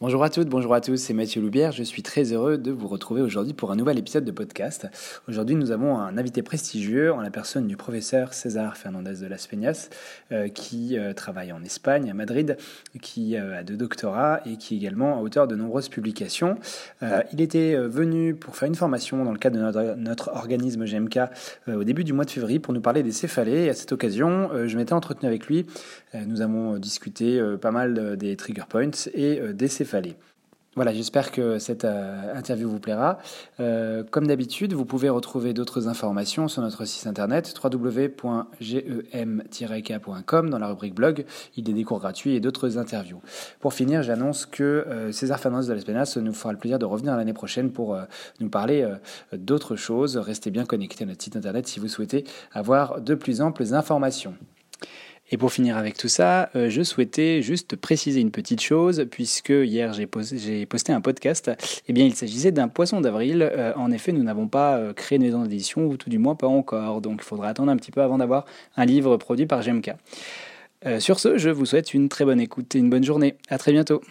Bonjour à toutes, bonjour à tous, c'est Mathieu Loubière. Je suis très heureux de vous retrouver aujourd'hui pour un nouvel épisode de podcast. Aujourd'hui, nous avons un invité prestigieux en la personne du professeur César Fernandez de Las Peñas, euh, qui euh, travaille en Espagne, à Madrid, qui euh, a deux doctorats et qui est également auteur de nombreuses publications. il était venu pour faire une formation dans le cadre de notre, organisme GMK au début du mois de février pour nous parler des céphalées. À cette occasion, je m'étais entretenu avec lui. nous avons discuté pas mal des trigger points et des céphalées voilà, j'espère que cette euh, interview vous plaira. Euh, comme d'habitude, vous pouvez retrouver d'autres informations sur notre site internet www.gem-k.com dans la rubrique blog. Il y a des cours gratuits et d'autres interviews. Pour finir, j'annonce que euh, César Fernandez de l'Espénas nous fera le plaisir de revenir l'année prochaine pour nous parler d'autres choses. Restez bien connectés à notre site internet si vous souhaitez avoir de plus amples informations. Et pour finir avec tout ça, euh, je souhaitais juste préciser une petite chose, puisque hier j'ai posté, un podcast. Eh bien, il s'agissait d'un poisson d'avril. Euh, en effet, nous n'avons pas euh, créé une maison d'édition, ou tout du moins pas encore. Donc, il faudra attendre un petit peu avant d'avoir un livre produit par GMK. sur ce, je vous souhaite une très bonne écoute et une bonne journée. À très bientôt.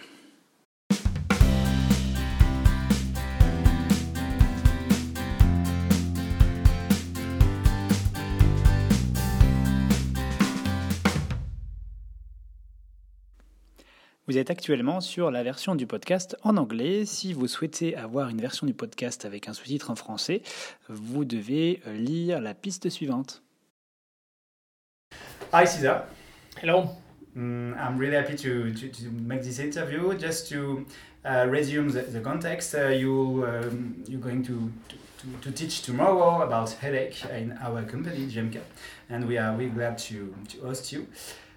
Vous êtes actuellement sur la version du podcast en anglais. Si vous souhaitez avoir une version du podcast avec un sous-titre en français, vous devez euh, lire la piste suivante. Hi Cesar. Hello. Mm, I'm really happy to, to, to, make this interview. Just to uh, resume the, the context, uh, you, um, you're going to, to, to, teach tomorrow about headache in our company, GMK, and we are really glad to, to host you.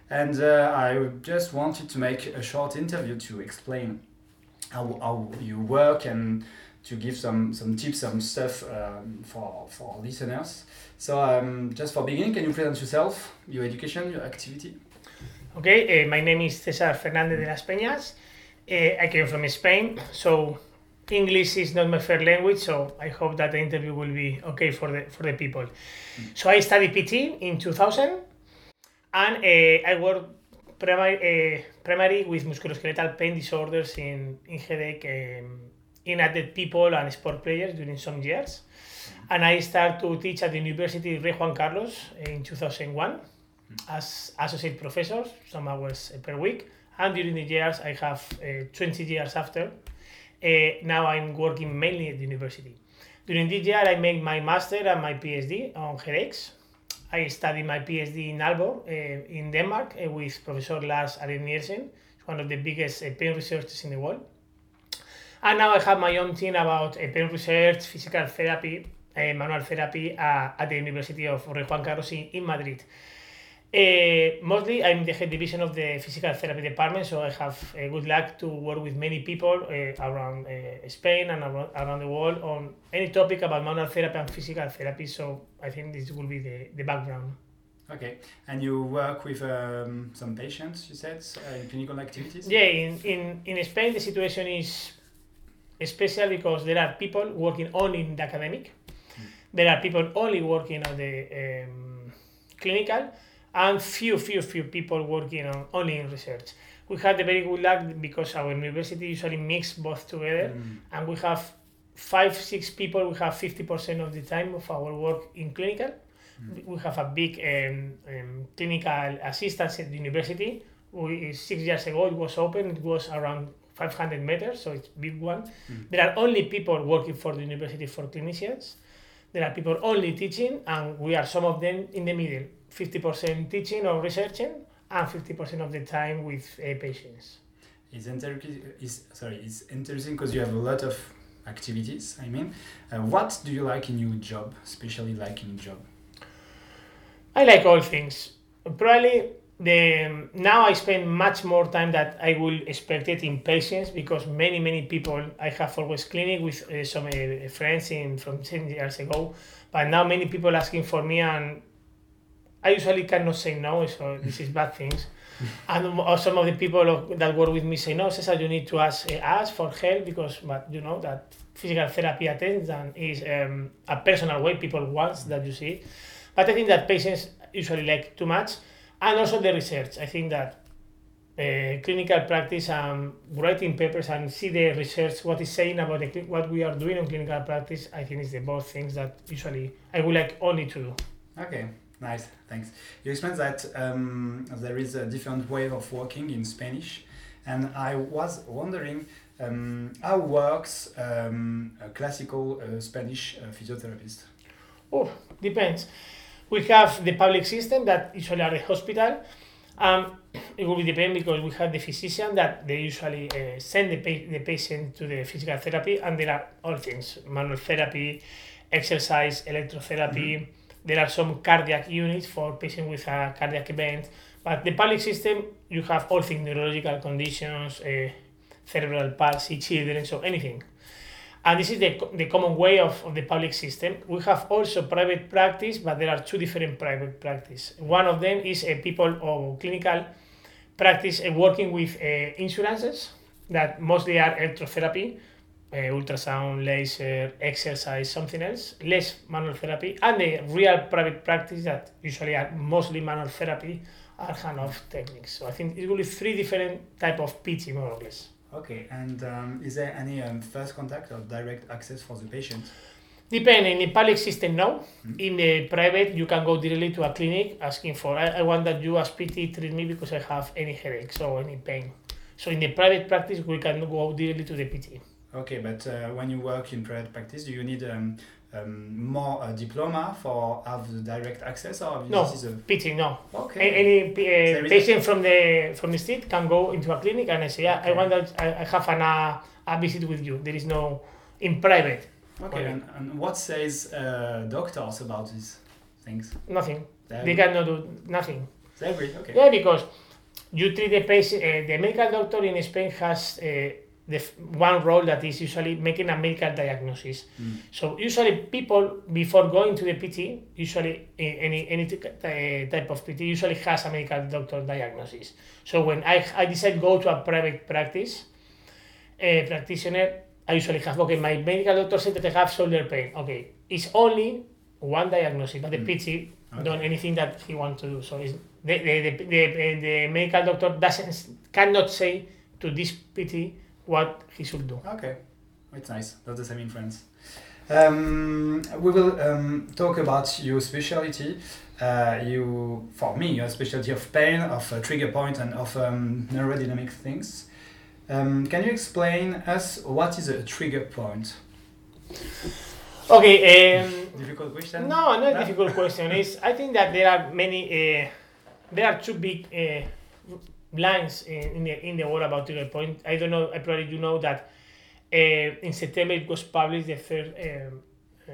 And uh, I just wanted to make a short interview to explain how, how you work and to give some, some tips, some stuff um, for, for listeners. So um, just for beginning, can you present yourself, your education, your activity? Okay, uh, my name is Cesar Fernandez de las Peñas. Uh, I came from Spain, so English is not my first language, so I hope that the interview will be okay for the for the people. Mm. So I studied PT in 2000 and uh, I work primary, uh, primary with musculoskeletal pain disorders in, in headache um, in adult people and sport players during some years. And I start to teach at the University Rey Juan Carlos in 2001 as associate professor, some hours per week. And during the years, I have uh, 20 years after, now I'm working mainly at the university. During this year, I made my master and my PhD on headaches I studied my PhD in Aalborg, uh, in Denmark, uh, with Professor Lars Arendt one of the biggest uh, pain researchers in the world. And now I have my own team about pain research, physical therapy, manual therapy at the University of Rey Juan Carlos in, in Madrid. Uh, mostly, I'm the head division of the physical therapy department, so I have uh, good luck to work with many people uh, around uh, Spain and around, around the world on any topic about manual therapy and physical therapy. So I think this will be the, the background. Okay, and you work with um, some patients, you said, uh, in clinical activities? Yeah, in, in, in Spain, the situation is special because there are people working only in the academic, mm. there are people only working on the um, clinical and few, few, few people working on only in research. We had the very good luck because our university usually mix both together, mm. and we have five, six people. We have fifty percent of the time of our work in clinical. Mm. We have a big um, um, clinical assistance at the university. We, six years ago, it was open. It was around 500 meters, so it's big one. Mm. There are only people working for the university for clinicians. There are people only teaching, and we are some of them in the middle 50% teaching or researching and 50% of the time with uh, patients. It's, inter- is, sorry, it's interesting because you have a lot of activities. I mean, uh, what do you like in your job, especially like in your job? I like all things. Probably the now I spend much more time that I will expect it in patients because many many people I have always clinic with uh, some uh, friends in from 10 years ago, but now many people asking for me and I usually cannot say no, so this is bad things. and some of the people that work with me say no, Cesar, you need to ask us for help because, but you know that physical therapy attention is um, a personal way people want that you see. But I think that patients usually like too much, and also the research. I think that uh, clinical practice and writing papers and see the research what is saying about the, what we are doing in clinical practice i think is the both things that usually i would like only to do Okay, nice, thanks. You explained that um, there is a different way of working in Spanish, and I was wondering um, how works um, a classical uh, Spanish uh, physiotherapist. Oh, depends. We have the public system that usually are the hospital. Um, it will be depend because we have the physician that they usually uh, send the, pa- the patient to the physical therapy, and there are all things: manual therapy, exercise, electrotherapy. There are some cardiac units for patients with a cardiac event. But the public system, you have all things: neurological conditions, uh, cerebral palsy, children, so anything and this is the, the common way of, of the public system. We have also private practice, but there are two different private practice. One of them is a people or clinical practice uh, working with uh, insurances that mostly are electrotherapy, uh, ultrasound, laser, exercise, something else, less manual therapy, and the real private practice that usually are mostly manual therapy are hand-off techniques. So I think it will be three different type of PT more or less. Okay, and um, is there any um, first contact or direct access for the patient? Depending in the public system, no. In the private, you can go directly to a clinic asking for, I, I want that you as PT treat me because I have any headaches or any pain. So in the private practice, we can go directly to the PT. Okay, but uh, when you work in private practice, do you need um, um, more uh, diploma for have the direct access, or No. this is a PT, no. A- okay? Any uh, patient from the from the street can go into a clinic and I say, yeah, I want that I, I have an, uh, a visit with you. There is no in private, Okay, and, and what says uh, doctors about these things? nothing. They, They cannot do nothing. they agree. Okay. Yeah, because you treat the patient. Uh, the medical doctor in Spain has uh, the one role that is usually making a medical diagnosis. Mm. So usually people before going to the PT, usually uh, any any uh, type of PT usually has a medical doctor diagnosis. So when I I decide to go to a private practice, a practitioner, I usually have okay. My medical doctor said that I have shoulder pain. Okay, it's only one diagnosis, but the Mm. PT Okay. done anything that he wants to do. So it's, the, the, the, the, the medical doctor doesn't cannot say to this PT what he should do. Okay, it's nice. That's the same in France. Um, we will um, talk about your specialty. Uh, you, for me, your specialty of pain, of uh, trigger point, and of um, neurodynamic things. Um, can you explain us what is a trigger point? Okay. Um, Difficult question. no, not No? a difficult question. Is I think that there are many. Uh, there are two big uh, lines in, in the in the world about trigger point. I don't know. I probably you know that uh, in September it was published the third. Um, uh,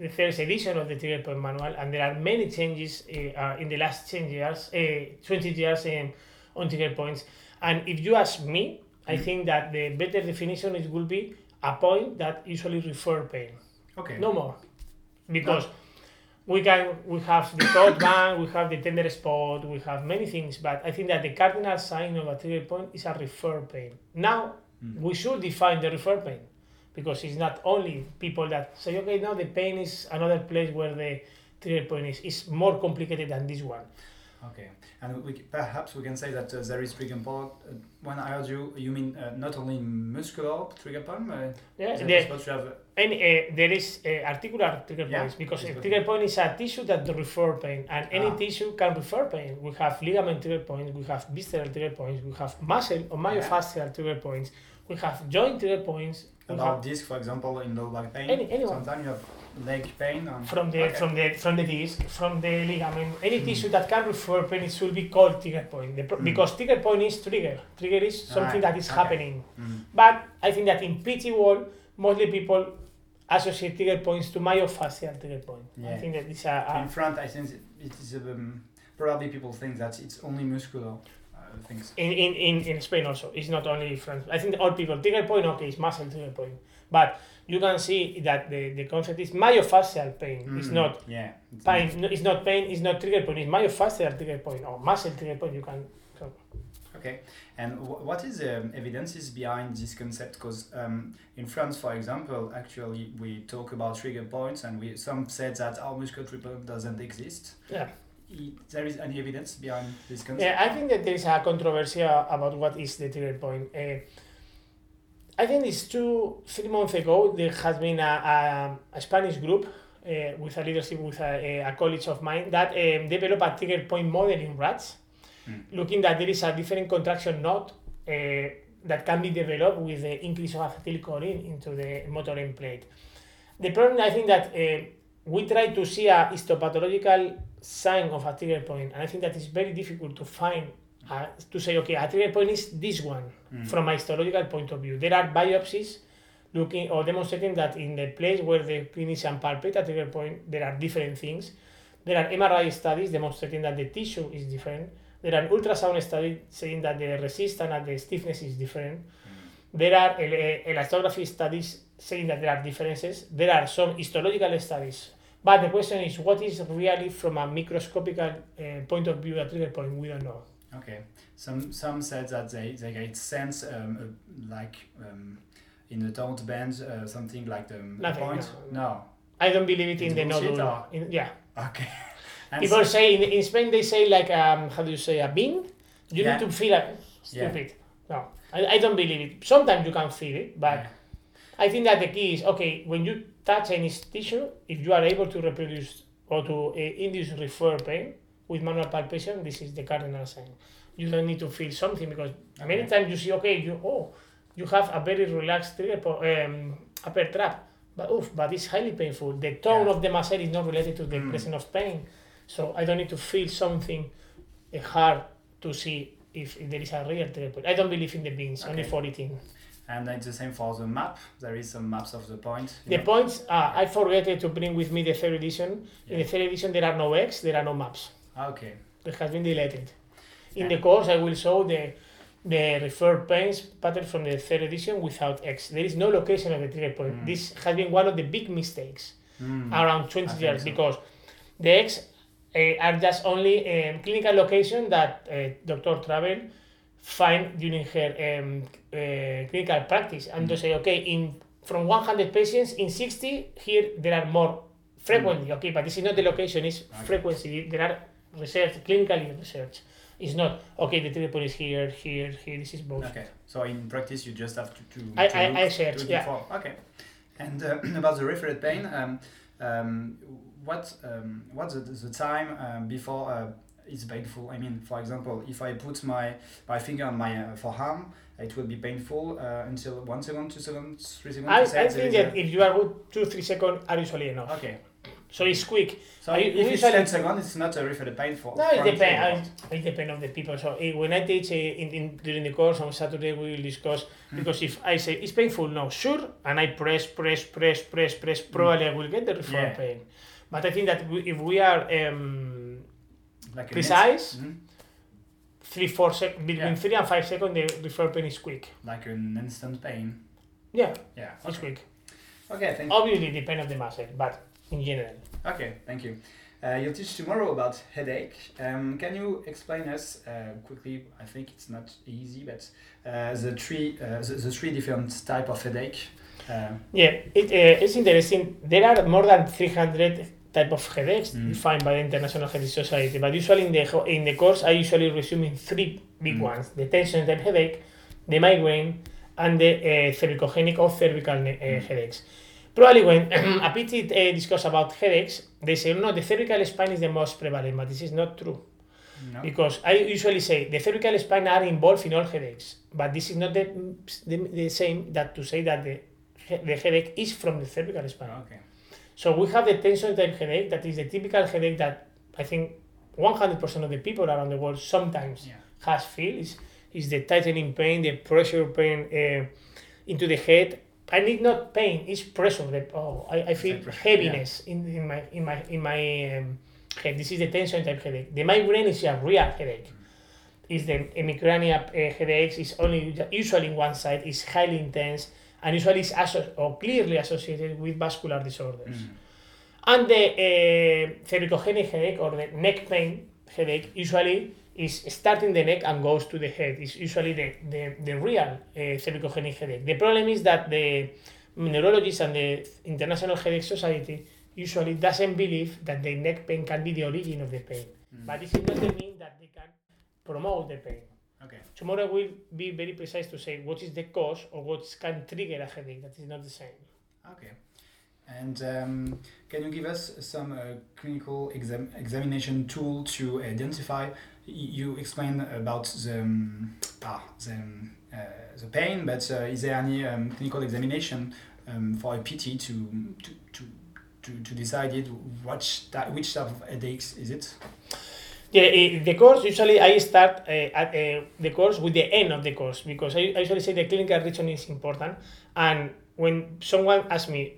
the third edition of the trigger point manual, and there are many changes uh, uh, in the last 10 years, uh, 20 years um, on trigger points. And if you ask me, I Mm. think that the better definition it will be a point that usually refer pain, Okay. no more, because we can we have the taut band, we have the tender spot, we have many things, but I think that the cardinal sign of a trigger point is a refer pain. Now Mm. we should define the refer pain because it's not only people that say okay now the pain is another place where the trigger point is it's more complicated than this one Okay, and we, perhaps we can say that uh, there is trigger point. Uh, when I heard you, you mean uh, not only muscular trigger point. Uh, yeah the, to and uh, there is uh, articular trigger Yeah, points because a trigger point is a tissue that refer pain and any Ah. tissue can refer pain we have ligament trigger points we have visceral trigger points we have muscle or myofascial trigger points we have joint trigger points about disc, for example, in low back pain? Any- anyone. Sometimes you have leg pain. From the Okay. from the from the disc from the ligament any Mm. tissue that can refer pain it should be called trigger point the, Mm. because trigger point is trigger trigger is something Right, that is okay. happening Mm. But I think that in PT world, mostly people associate trigger points to myofascial trigger point. I think that it's a, In front, I think it is um, probably people think that it's only muscular things. in, in, in, in Spain also. It's not only France. I think all people trigger point okay, it's muscle trigger point, but you can see that the, the concept is myofascial pain. It's Mm, not Yeah. it's pain. no, It's not pain. It's not trigger point. It's myofascial trigger point or muscle trigger point. You can. So. Okay, and w- what is the um, evidences behind this concept? Because um, in France, for example, actually we talk about trigger points, and we some said that our muscular trigger point doesn't exist. Yeah. There is any evidence behind this concept? Yeah, I think that there is a controversy about what is the trigger point. Uh, I think it's two, three months ago, there has been a, a, a Spanish group uh, with a leadership with a, a college of mine that um, developed a trigger point model in rats, Mm. looking that there is a different contraction knot uh, that can be developed with the increase of acetylcholine into the motor end plate. The problem, I think that uh, we try to see a histopathological sign of a trigger point, and I think that is very difficult to find. Uh, to say, okay, a trigger point is this one Mm. from a histological point of view. There are biopsies looking or demonstrating that in the place where the clinician palpate a trigger point, there are different things. There are MRI studies demonstrating that the tissue is different. There are ultrasound studies saying that the resistance and the stiffness is different. There are el- elastography studies saying that there are differences. There are some histological studies. But the question is, what is really from a microscopical uh, point of view a trigger point? We don't know. Okay. Some some said that they, they get sense um, uh, like um, in the taut band uh, something like the Nothing, point. No. I don't believe it in It's the nodule. In, yeah. Okay. And People say in, in Spain they say like um, how do you say a bean? You Yeah. need to feel it. Yeah. Stupid. No, I, I don't believe it. Sometimes you can feel it, but Yeah. I think that the key is okay when you touch any tissue, if you are able to reproduce or to uh, induce refer pain with manual palpation, this is the cardinal sign. You don't need to feel something because many Okay. times you see okay, you oh, you have a very relaxed trigger po- um, upper trap, but oof, but it's highly painful. The tone Yeah. of the muscle is not related to the Mm. presence of pain, so I don't need to feel something uh, hard to see if, if there is a real trigger point. I don't believe in the beans, only Okay. for eating. And it's the same for the map. There is some maps of the point. you The know. points, uh, I forget to bring with me the third edition. In the third edition, there are no X, there are no maps. Ah, Okay. It has been deleted. In Yeah. the course, I will show the the referred pains pattern from the third edition without X. There is no location of the trigger point. Mm. This has been one of the big mistakes Mm. around 20 I years so. because the X uh, are just only um, clinical location that uh, Dr. Travell find during her um, uh, clinical practice and to Mm. say, okay, in from 100 patients, in 60, here there are more frequently, okay, but this is not the location, it's Mm. Okay. frequency. There are research, clinically research. It's not, okay, the point is here, here, here, this is both. Okay. So in practice, you just have to to. I- to I- I search, to yeah. for- Okay. And uh, about the referred pain, um, um, what um, what's the, the time um, before uh, it's painful? I mean, for example, if I put my my finger on my uh, forearm, it will be painful uh, until one second, two seconds, three seconds. I, I think that if you are good, two, three seconds are usually enough. Okay. So it's quick. So I- if we it's usually- ten seconds, it's not a referred pain for. No, it depends. It depends on the people. So eh, when I teach eh, in, in during the course on Saturday, we will discuss Hmm. because if I say it's painful, no, sure, and I press, press, press, press, press, probably I will get the referral Hmm. Yeah. pain. But I think that we, if we are um, Like a precise, minute. Mhm. three, four sec- between Yeah. three and five seconds, the referral pain is quick. Like an instant pain. Yeah, Yeah. it's quick. Okay. Thank you. Obviously, depend on the muscle, but in general. Okay, thank you. Uh, you'll teach tomorrow about headache. Um, can you explain us uh, quickly? I think it's not easy, but uh, the three uh, the, the three different type of headache. Uh, Yeah, it, uh, it's interesting. There are more than 300 type of headaches Mm. defined by the International Headache Society, but usually in the in the course I usually resume in three big Mm. ones: the tension type headache, the migraine, and the uh, cervicogenic or cervical uh, Mm. headaches. Probably when a PT uh, discuss about headaches, they say no, the cervical spine is the most prevalent, but this is not true. no. Because I usually say the cervical spine are involved in all headaches, but this is not the, the, the same that to say that the, he- the headache is from the cervical spine. Okay. So we have the tension type headache, that is the typical headache that I think 100% of the people around the world sometimes Yeah. has feel is, is the tightening pain, the pressure pain uh, into the head. I need not pain, it's pressure. The, oh, I, I feel heaviness in, in my in my in my um, head. This is the tension type headache. The migraine is a real headache. Is the hemicrania uh, headaches is only usually in one side is highly intense and usually is asso- or clearly associated with vascular disorders. Mm. And the uh, cervicogenic headache or the neck pain headache usually is starting the neck and goes to the head. It's usually the, the, the real uh, cervicogenic headache. The problem is that the neurologists and the International Headache Society usually doesn't believe that the neck pain can be the origin of the pain. Mm. But this is not mean that they can promote the pain. Okay. Tomorrow we'll be very precise to say what is the cause or what can trigger a headache. That is not the same. Okay. And um, can you give us some uh, clinical exam- examination tool to identify? You explained about the um, ah, the, um, uh, the pain, but uh, is there any um, clinical examination um, for a PT to to, to, to, to decide it, what type, which type of headaches is it? Yeah, eh, the course usually I start uh, at uh, the course with the end of the course because I, I usually say the clinical reason is important. And when someone asks me,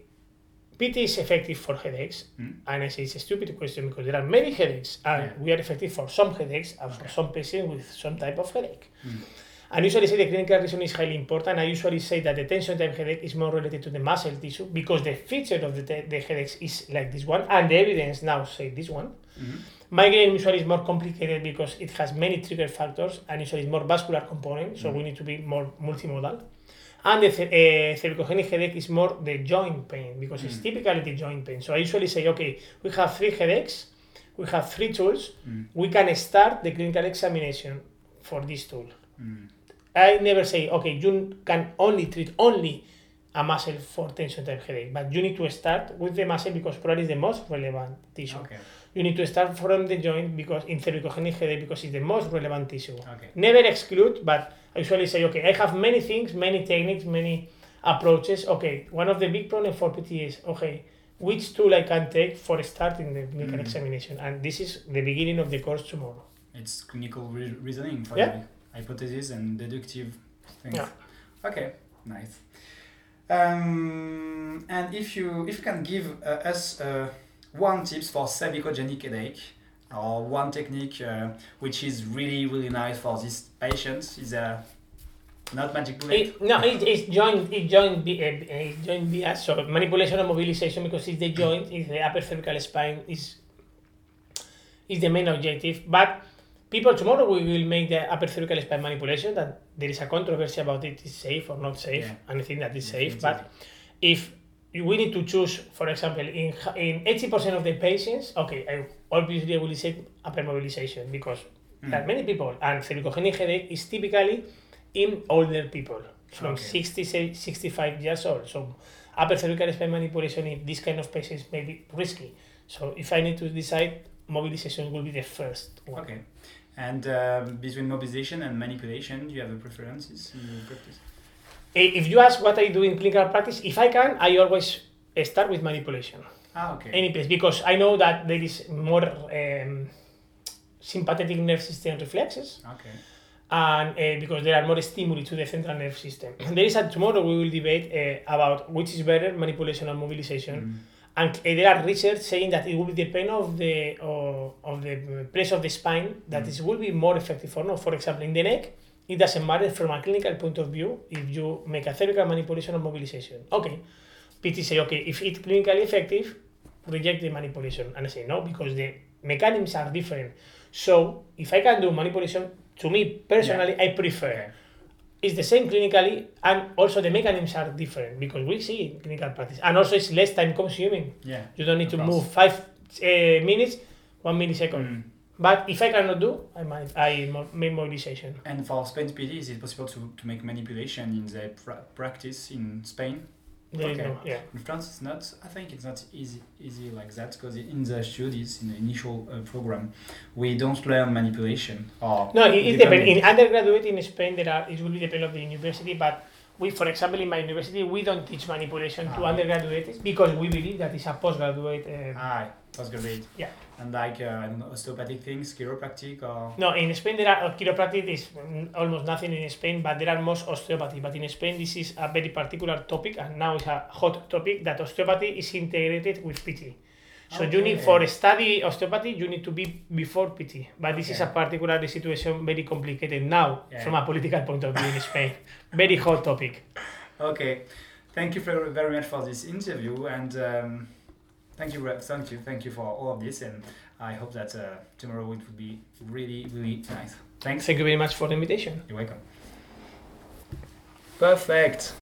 PT is effective for headaches, Mm. and I say it's a stupid question because there are many headaches, and Yeah. we are effective for some headaches and for some patients with some type of headache. Mm. And usually say the clinical reason is highly important. I usually say that the tension type headache is more related to the muscle tissue because the feature of the, the headaches is like this one, and the evidence now say this one. Mhm. Migraine usually is more complicated because it has many trigger factors and usually it's more vascular component, so we need to be more multimodal. And the uh, cervicogenic headache is more the joint pain because it's Mm. typically the joint pain. So I usually say, okay, we have three headaches, we have three tools, Mm. we can start the clinical examination for this tool. I never say, okay, you can only treat only a muscle for tension type headache, but you need to start with the muscle because probably is the most relevant tissue. Okay. You need to start from the joint because in cervicogenic headache because it's the most relevant tissue. Okay. Never exclude, but I usually say, okay, I have many things, many techniques, many approaches. Okay, one of the big problems for PT is, okay, which tool I can take for starting the clinical Mm. examination? And this is the beginning of the course tomorrow. It's clinical re- reasoning for Yeah. the hypothesis and deductive things. Yeah. Okay, nice. Um, and if you if you can give uh, us uh, one tips for cervicogenic headache or one technique uh, which is really really nice for this patient is a not magic bullet. It, no, it, it's joint, it joint, bi- uh, uh, joint bias, so manipulation and mobilization because it's the joint, It's the upper cervical spine is is the main objective. But people tomorrow we will make the upper cervical spine manipulation. That there is a controversy about it is safe or not safe, Yeah. and I think that is safe. But if we need to choose, for example, in in eighty percent of the patients, okay, I obviously I will say upper mobilization because Mm. there are many people, and cervicogenic headache is typically in older people from Okay. 60, say, 65 years old. So upper cervical spine manipulation in this kind of patients may be risky. So if I need to decide, mobilization will be the first one. Okay. And um, between mobilization and manipulation, do you have a preferences in your practice? If you ask what I do in clinical practice, if I can, I always start with manipulation. Ah, okay. Any place because I know that there is more um, sympathetic nerve system reflexes. okay. and uh, because there are more stimuli to the central nerve system. And there is a tomorrow we will debate uh, about which is better, manipulation or mobilization. Mm. And uh, there are research saying that it will depend of the of, of the place of the spine that Mm. it will be more effective or not. For example, in the neck, it doesn't matter from a clinical point of view if you make a cervical manipulation or mobilization. Okay, PT say okay if it's clinically effective, reject the manipulation, and I say no because the mechanisms are different. So if I can do manipulation, to me personally, I prefer Okay. It's the same clinically and also the mechanisms are different because we see in clinical practice and also it's less time consuming Yeah. you don't need to move five uh, minutes one millisecond Mm. but if i cannot do i might i make mobilization And for Spain PD, is it possible to, to make manipulation in the pra- practice in Spain? There is Okay. no yeah In France, it's not. I think it's not easy easy like that because in the studies, in the initial uh, program, we don't learn manipulation. Or no it, it depends in undergraduate in spain there are it will be depend of the university but we for example in my university we don't teach manipulation to Ah. undergraduates because we believe that it's a postgraduate uh, Ah, postgraduate. Yeah. And like uh, I don't know, osteopathic things, chiropractic, or No, in Spain there are uh, chiropractic is mm, almost nothing in Spain, but there are most osteopathy. But in Spain, this is a very particular topic, and now it's a hot topic that osteopathy is integrated with PT. So you need for study osteopathy, you need to be before PT. But this is a particular situation, very complicated now Yeah. from a political point of view in Spain. Very hot topic. Okay, thank you very, very much for this interview, and um, thank you, thank you, thank you for all of this, and I hope that uh, tomorrow it will be really, really nice. Thanks. Thank you very much for the invitation. You're welcome. Perfect.